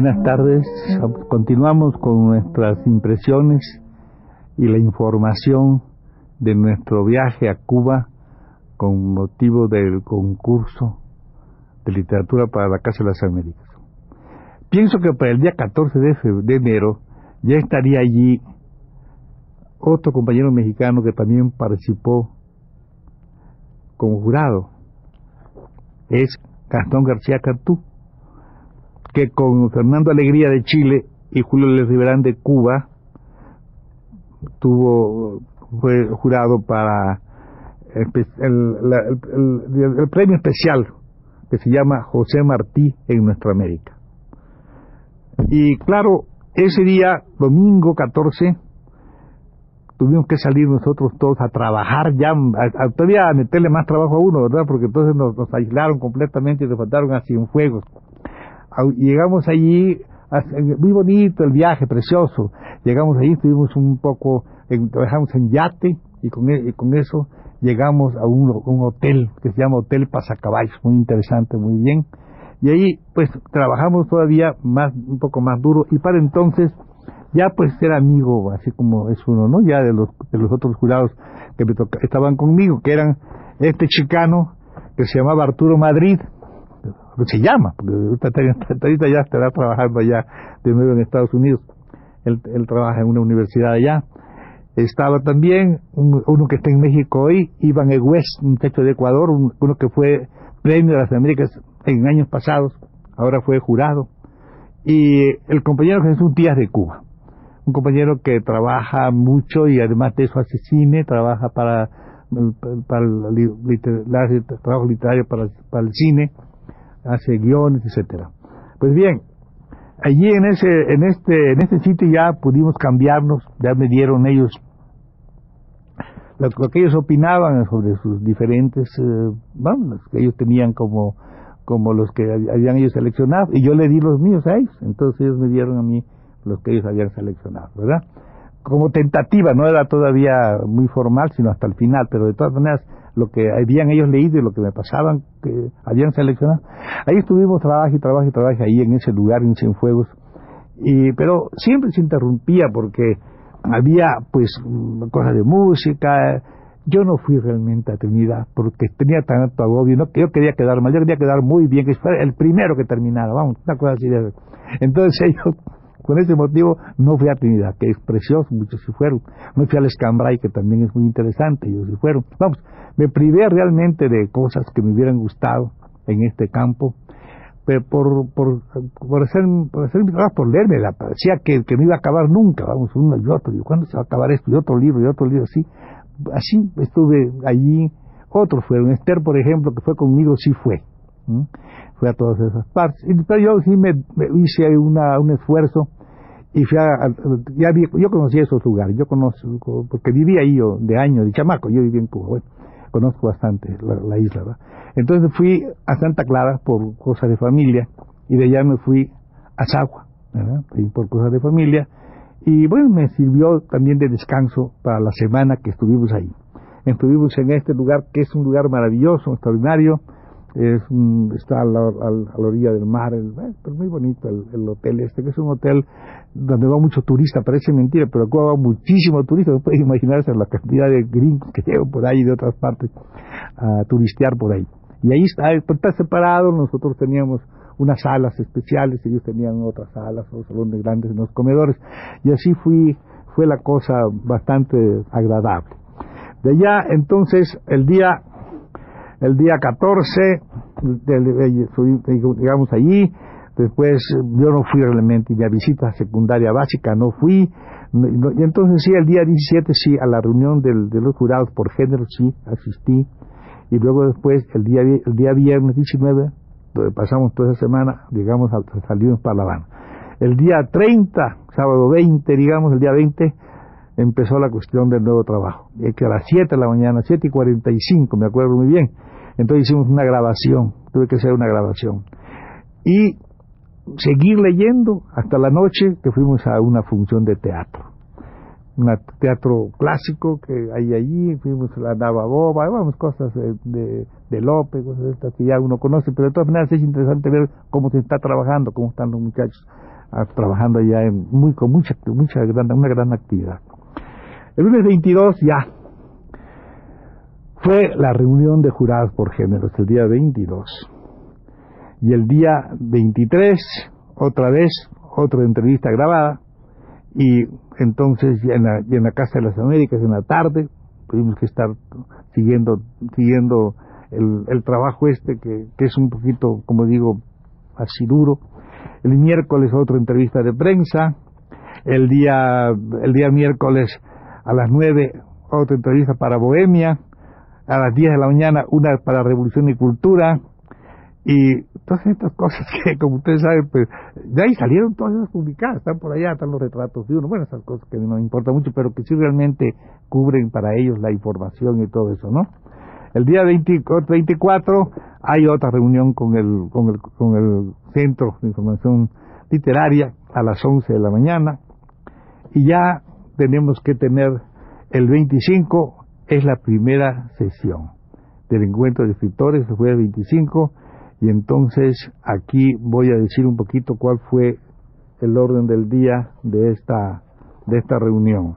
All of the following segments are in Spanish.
Buenas tardes, continuamos con nuestras impresiones y la información de nuestro viaje a Cuba con motivo del concurso de literatura para la Casa de las Américas. Pienso que para el día 14 de, enero ya estaría allí otro compañero mexicano que también participó como jurado. Es Gastón García Cantú, que con Fernando Alegría de Chile y Julio Le Riverán de Cuba tuvo fue jurado para el, premio especial que se llama José Martí en Nuestra América. Y claro, ese día, domingo 14, tuvimos que salir nosotros todos a trabajar ya, a, todavía a meterle más trabajo a uno, ¿verdad? Porque entonces nos, aislaron completamente y nos faltaron a Cienfuegos. Llegamos allí, muy bonito el viaje, precioso. Llegamos allí, estuvimos un poco, trabajamos en yate y con, e, y eso llegamos a un, hotel que se llama Hotel Pasacaballos, muy interesante, muy bien. Y ahí pues trabajamos todavía más, un poco más duro y para entonces ya pues era amigo, así como es uno, ¿no? Ya de los, de los otros jurados que me estaban conmigo, que eran este chicano que se llamaba Arturo Madrid, se llama, porque ahorita ya estará trabajando allá de nuevo en Estados Unidos. Él, él trabaja en una universidad allá estaba también uno que está en México hoy, Iván Egués, un muchacho de Ecuador, uno que fue premio de las Américas en años pasados, ahora fue jurado. Y el compañero Jesús Díaz de Cuba, un compañero que trabaja mucho y además de eso hace cine, trabaja para, para el, trabajo literario para, para el cine, hace guiones, etcétera. Pues bien, allí en ese en este en este sitio ya pudimos cambiarnos ya me dieron ellos lo, que ellos opinaban sobre sus diferentes, eh, bueno, que ellos tenían como, como los que habían ellos seleccionado, y yo le di los míos a ellos, entonces ellos me dieron a mí los que ellos habían seleccionado, ¿verdad? Como tentativa, no era todavía muy formal, sino hasta el final, pero de todas maneras, lo que habían ellos leído y lo que me pasaban, que habían seleccionado, ahí estuvimos trabajo y trabajo y trabajo ahí en ese lugar, en Cienfuegos, y, pero siempre se interrumpía porque había pues cosas de música. Yo no fui realmente a Trinidad porque tenía tanto agobio, que yo quería quedar mal, yo quería quedar muy bien, que fuera el primero que terminara, vamos, una cosa así de... Entonces ellos, con ese motivo, no fui a Trinidad, que es precioso, muchos sí fueron. No fui al Escambray, que también es muy interesante, ellos sí fueron. Vamos, me privé realmente de cosas que me hubieran gustado en este campo por, por, por hacer, por hacer por leerme, la parecía que, que no iba a acabar nunca, vamos, uno y otro, digo, ¿cuándo se va a acabar esto? Y otro libro, y otro libro, así. Así estuve allí, otros fueron, Esther, por ejemplo, que fue conmigo, sí fue, fue a todas esas partes. Y, pero yo sí me, hice una, un esfuerzo y fui a, ya yo conocí esos lugares, yo conozco, porque viví ahí yo de año, de chamaco, yo viví en Cuba, bueno, conozco bastante la, la isla, ¿verdad? Entonces fui a Santa Clara por cosas de familia y de allá me fui a Sagua, ¿verdad? por cosas de familia y bueno, me sirvió también de descanso para la semana que estuvimos ahí. Estuvimos en este lugar que es un lugar maravilloso, extraordinario, es está a la, orilla del mar, es muy bonito el, hotel este, que es un hotel donde va mucho turista, parece mentira, pero aquí va muchísimo turista, no pueden imaginarse la cantidad de gringos que llegan por ahí de otras partes a turistear por ahí. Y ahí está, está separado, nosotros teníamos unas salas especiales, ellos tenían otras salas o salones grandes en los comedores, y así fui, fue la cosa bastante agradable. De allá, entonces, el día, el día 14, digamos allí, después yo no fui realmente, mi visita secundaria básica no fui, y entonces sí, el día 17 sí, a la reunión del, de los jurados por género sí asistí. Y luego después, el día, el día viernes 19, donde pasamos toda esa semana, digamos, salimos para La Habana. El día 30, sábado 20, digamos, el día 20, empezó la cuestión del nuevo trabajo. que a las 7 de la mañana, 7 y 45, me acuerdo muy bien. Entonces hicimos una grabación, tuve que hacer una grabación. Y seguir leyendo hasta la noche que fuimos a una función de teatro. Un teatro clásico que hay allí, fuimos a la Navaboba, vamos, cosas de, de, López, cosas de estas que ya uno conoce, pero de todas maneras es interesante ver cómo se está trabajando, cómo están los muchachos ah, trabajando allá en, muy, con mucha, mucha gran, una gran actividad. El lunes 22 ya. Fue la reunión de jurados por géneros, el día 22 y el día 23, otra vez, otra entrevista grabada, y entonces en la, en la Casa de las Américas en la tarde tuvimos que estar siguiendo, siguiendo el, el trabajo este que, que es un poquito, como digo, así duro. El miércoles otra entrevista de prensa, el día, el día miércoles a las 9 otra entrevista para Bohemia, a las 10 de la mañana una para Revolución y Cultura, y todas estas cosas que, como ustedes saben, pues de ahí salieron todas esas publicadas, están por allá, están los retratos de uno, bueno, esas cosas que no importa mucho, pero que sí realmente cubren para ellos la información y todo eso, ¿no? El día 24 hay otra reunión con el, con el, con el Centro de Información Literaria a las 11 de la mañana y ya tenemos que tener el 25 es la primera sesión del encuentro de escritores, fue el 25 y entonces aquí voy a decir un poquito cuál fue el orden del día de esta, de esta reunión.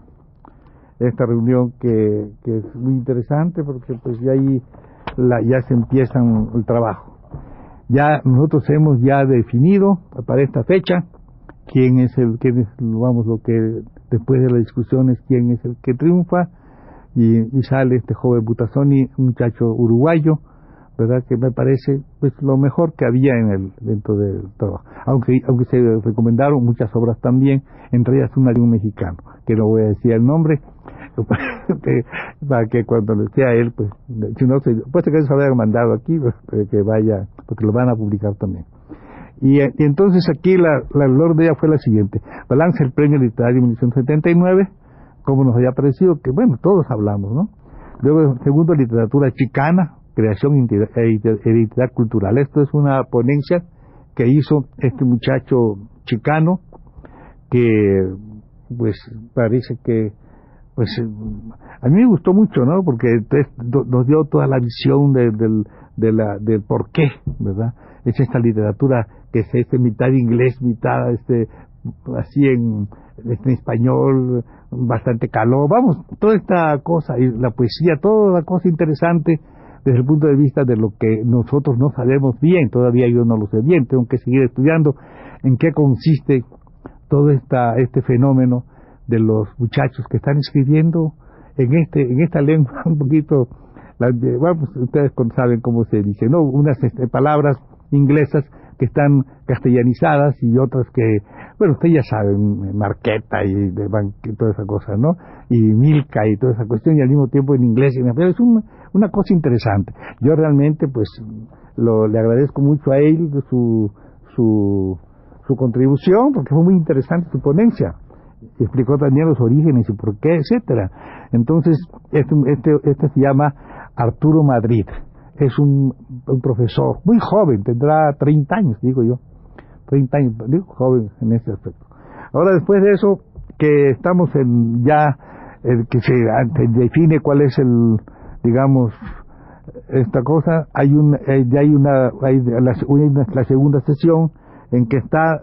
Esta reunión que, es muy interesante porque pues ya ahí la, ya se empieza el trabajo. Ya nosotros hemos ya definido para esta fecha quién es el, quién es, vamos, lo que después de las discusiones, quién es el que triunfa y, y sale este joven Butazoni, un muchacho uruguayo, verdad que me parece pues lo mejor que había en el dentro del trabajo. Aunque aunque se recomendaron muchas obras también entre ellas una de un mexicano que no voy a decir el nombre para que cuando le sea él pues si no pues que se había mandado aquí pues, que vaya porque lo van a publicar también y, entonces aquí la, la de ella fue la siguiente balance el premio literario de 1979 como nos había parecido que bueno todos hablamos no luego segundo literatura chicana creación e identidad cultural. Esto es una ponencia que hizo este muchacho chicano que pues parece que pues a mí me gustó mucho, ¿no? Porque nos dio toda la visión de, del, de del por qué, ¿verdad? Es esta literatura que es este mitad inglés, mitad este así en, en español, bastante calor, vamos, toda esta cosa, la poesía, toda la cosa interesante desde el punto de vista de lo que nosotros no sabemos bien, todavía yo no lo sé bien, tengo que seguir estudiando en qué consiste todo esta, este fenómeno de los muchachos que están escribiendo en este en esta lengua un poquito bueno, ustedes saben cómo se dice no unas este, palabras inglesas que están castellanizadas y otras que, bueno, ustedes ya saben, Marqueta y, de y toda esa cosa, ¿no? Y Milka y toda esa cuestión, y al mismo tiempo en inglés. Y es una, una cosa interesante. Yo realmente, pues, lo, le agradezco mucho a él su, su, su contribución, porque fue muy interesante su ponencia. Explicó también los orígenes y por qué, etcétera. Entonces, este, este, este se llama Arturo Madrid es un, profesor muy joven, tendrá 30 años, digo yo, 30 años, digo joven en ese aspecto. Ahora después de eso, que estamos en ya, el que se define cuál es el, digamos, esta cosa, hay un, eh, ya hay una, hay la, la segunda sesión en que está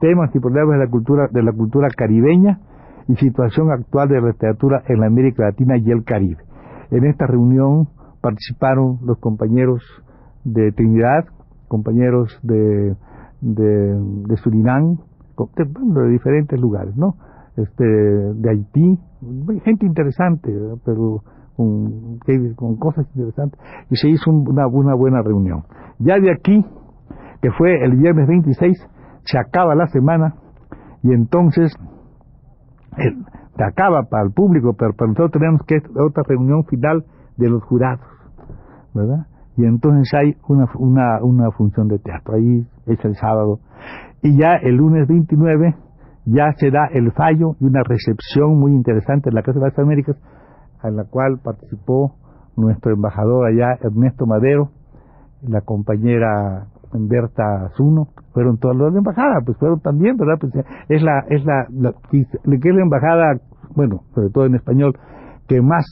temas y problemas de la cultura, de la cultura caribeña y situación actual de la literatura en la América Latina y el Caribe. En esta reunión participaron los compañeros de Trinidad, compañeros de, de, Surinam, de, diferentes lugares, ¿no? Este, de Haití, gente interesante, pero con, cosas interesantes, y se hizo una, buena reunión. Ya de aquí, que fue el viernes 26, se acaba la semana, y entonces se acaba para el público, pero para nosotros tenemos que otra reunión final de los jurados, ¿verdad? Y entonces hay una, una, función de teatro, ahí es el sábado. Y ya el lunes 29 ya se da el fallo y una recepción muy interesante en la Casa de las Américas, en la cual participó nuestro embajador allá, Ernesto Madero, la compañera Berta Zuno, fueron todos los de embajada, pues fueron también, ¿verdad? Pues es la, es la, la, que es la embajada, bueno, sobre todo en español, que más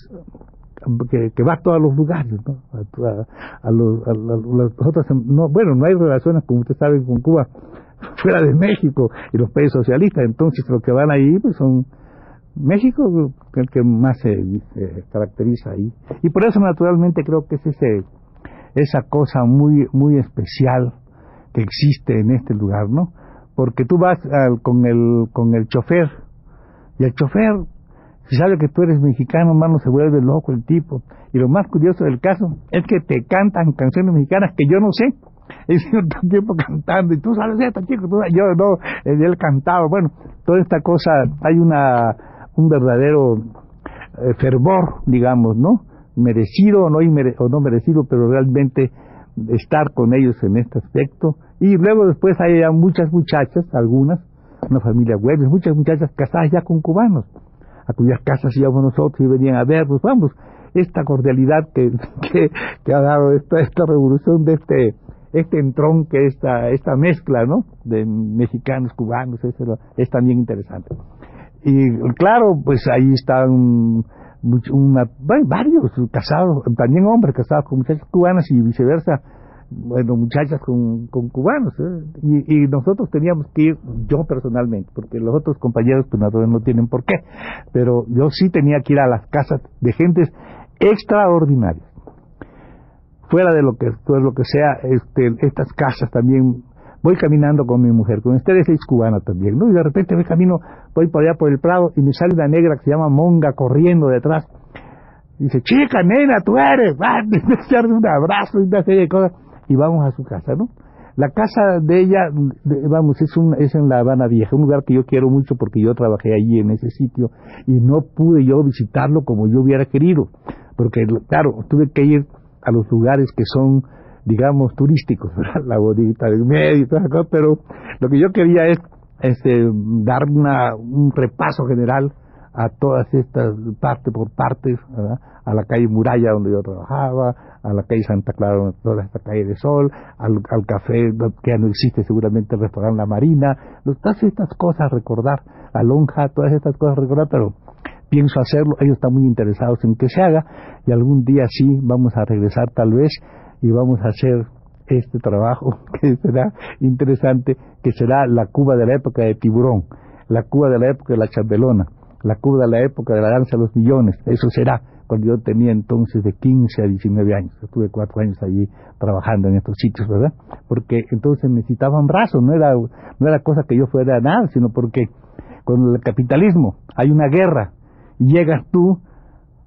que, que, va a todos los lugares, ¿no? A, los, a, las otras, no, bueno, no hay relaciones, como ustedes saben, con Cuba fuera de México y los países socialistas, entonces los que van ahí pues son México el que más se, se caracteriza ahí y por eso naturalmente creo que es ese esa cosa muy muy especial que existe en este lugar, ¿no? Porque tú vas al, con el con el chofer y el chofer si sabe que tú eres mexicano, hermano, se vuelve loco el tipo. Y lo más curioso del caso es que te cantan canciones mexicanas que yo no sé. Sido tanto tiempo cantando y tú sabes esto, chico, tú, yo no, él cantaba. Bueno, toda esta cosa, hay una un verdadero eh, fervor, digamos, ¿no? Merecido o no, o no merecido, pero realmente estar con ellos en este aspecto. Y luego después hay muchas muchachas, algunas, una familia web, muchas muchachas casadas ya con cubanos a cuyas casas íbamos nosotros y venían a vernos, vamos, esta cordialidad que, que, ha dado esta, esta revolución de este este entronque, esta, esta mezcla, ¿no? De mexicanos, cubanos, es también interesante. Y claro, pues ahí están una, varios casados, también hombres casados con muchachas cubanas y viceversa, bueno, muchachas con, con cubanos, ¿eh? y, y, nosotros teníamos que ir, yo personalmente, porque los otros compañeros pues no tienen por qué, pero yo sí tenía que ir a las casas de gentes extraordinarias. Fuera de lo que, todo lo que sea, este, estas casas también, voy caminando con mi mujer, con ustedes es cubana también, ¿no? Y de repente me camino, voy por allá por el Prado y me sale una negra que se llama Monga corriendo detrás. Dice, chica, nena, tú eres, va, un abrazo y una serie de cosas y vamos a su casa, ¿no? La casa de ella, vamos, es, un, es en La Habana Vieja, un lugar que yo quiero mucho porque yo trabajé allí en ese sitio y no pude yo visitarlo como yo hubiera querido, porque claro, tuve que ir a los lugares que son, digamos, turísticos, la bodita del medio y todas cosas, pero lo que yo quería es este, dar una, un repaso general a todas estas parte por partes, a la calle Muralla donde yo trabajaba, a la calle Santa Clara, toda esta calle de Sol, al, café que ya no existe seguramente el restaurante La Marina, todas estas cosas recordar, la lonja, todas estas cosas recordar, pero pienso hacerlo, ellos están muy interesados en que se haga y algún día sí vamos a regresar tal vez y vamos a hacer este trabajo que será interesante, que será la Cuba de la época de Tiburón, la Cuba de la época de la Chambelona, la Cuba de la época de la danza de los millones, eso será cuando yo tenía entonces de 15 a 19 años. Estuve cuatro años allí trabajando en estos sitios, ¿verdad? Porque entonces necesitaban brazos, no era, no era cosa que yo fuera a nada, sino porque con el capitalismo hay una guerra y llegas tú,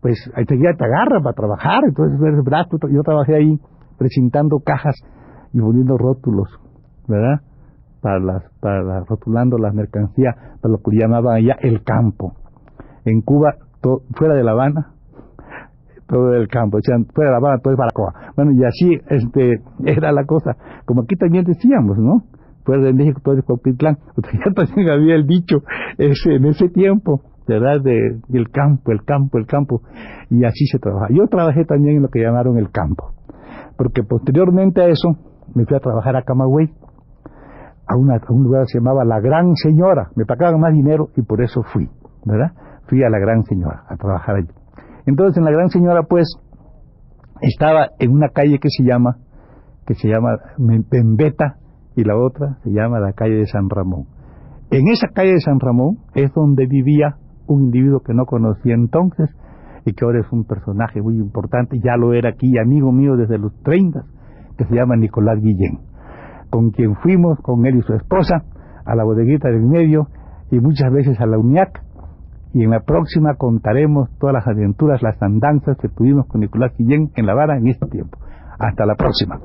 pues enseguida te agarra para trabajar, entonces eres brazo. Yo trabajé ahí presentando cajas y poniendo rótulos, ¿verdad? Para las, para rotulando las mercancías, para lo que llamaban allá el campo. En Cuba, fuera de La Habana, todo el campo, decían, fuera La Habana todo es Baracoa. Bueno, y así este era la cosa. Como aquí también decíamos, ¿no? Fuera de México todo es Cuauhtitlán. Ya también había el dicho ese, en ese tiempo, ¿verdad? De, del campo, el campo, el campo. Y así se trabaja. Yo trabajé también en lo que llamaron el campo. Porque posteriormente a eso me fui a trabajar a Camagüey. A, una, a un lugar que se llamaba La Gran Señora. Me pagaban más dinero y por eso fui, ¿verdad? Fui a La Gran Señora a trabajar allí. Entonces en la Gran Señora pues estaba en una calle que se llama que se llama Pembeta y la otra se llama la calle de San Ramón. En esa calle de San Ramón es donde vivía un individuo que no conocía entonces y que ahora es un personaje muy importante, ya lo era aquí, amigo mío desde los 30, que se llama Nicolás Guillén, con quien fuimos, con él y su esposa, a la bodeguita del medio y muchas veces a la UNIAC y en la próxima contaremos todas las aventuras, las andanzas que tuvimos con Nicolás Guillén en La Vara en este tiempo. Hasta la próxima.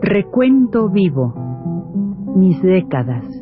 Recuento vivo. Mis décadas.